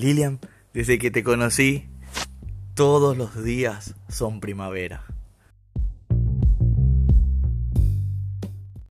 Lilian, desde que te conocí, todos los días son primavera.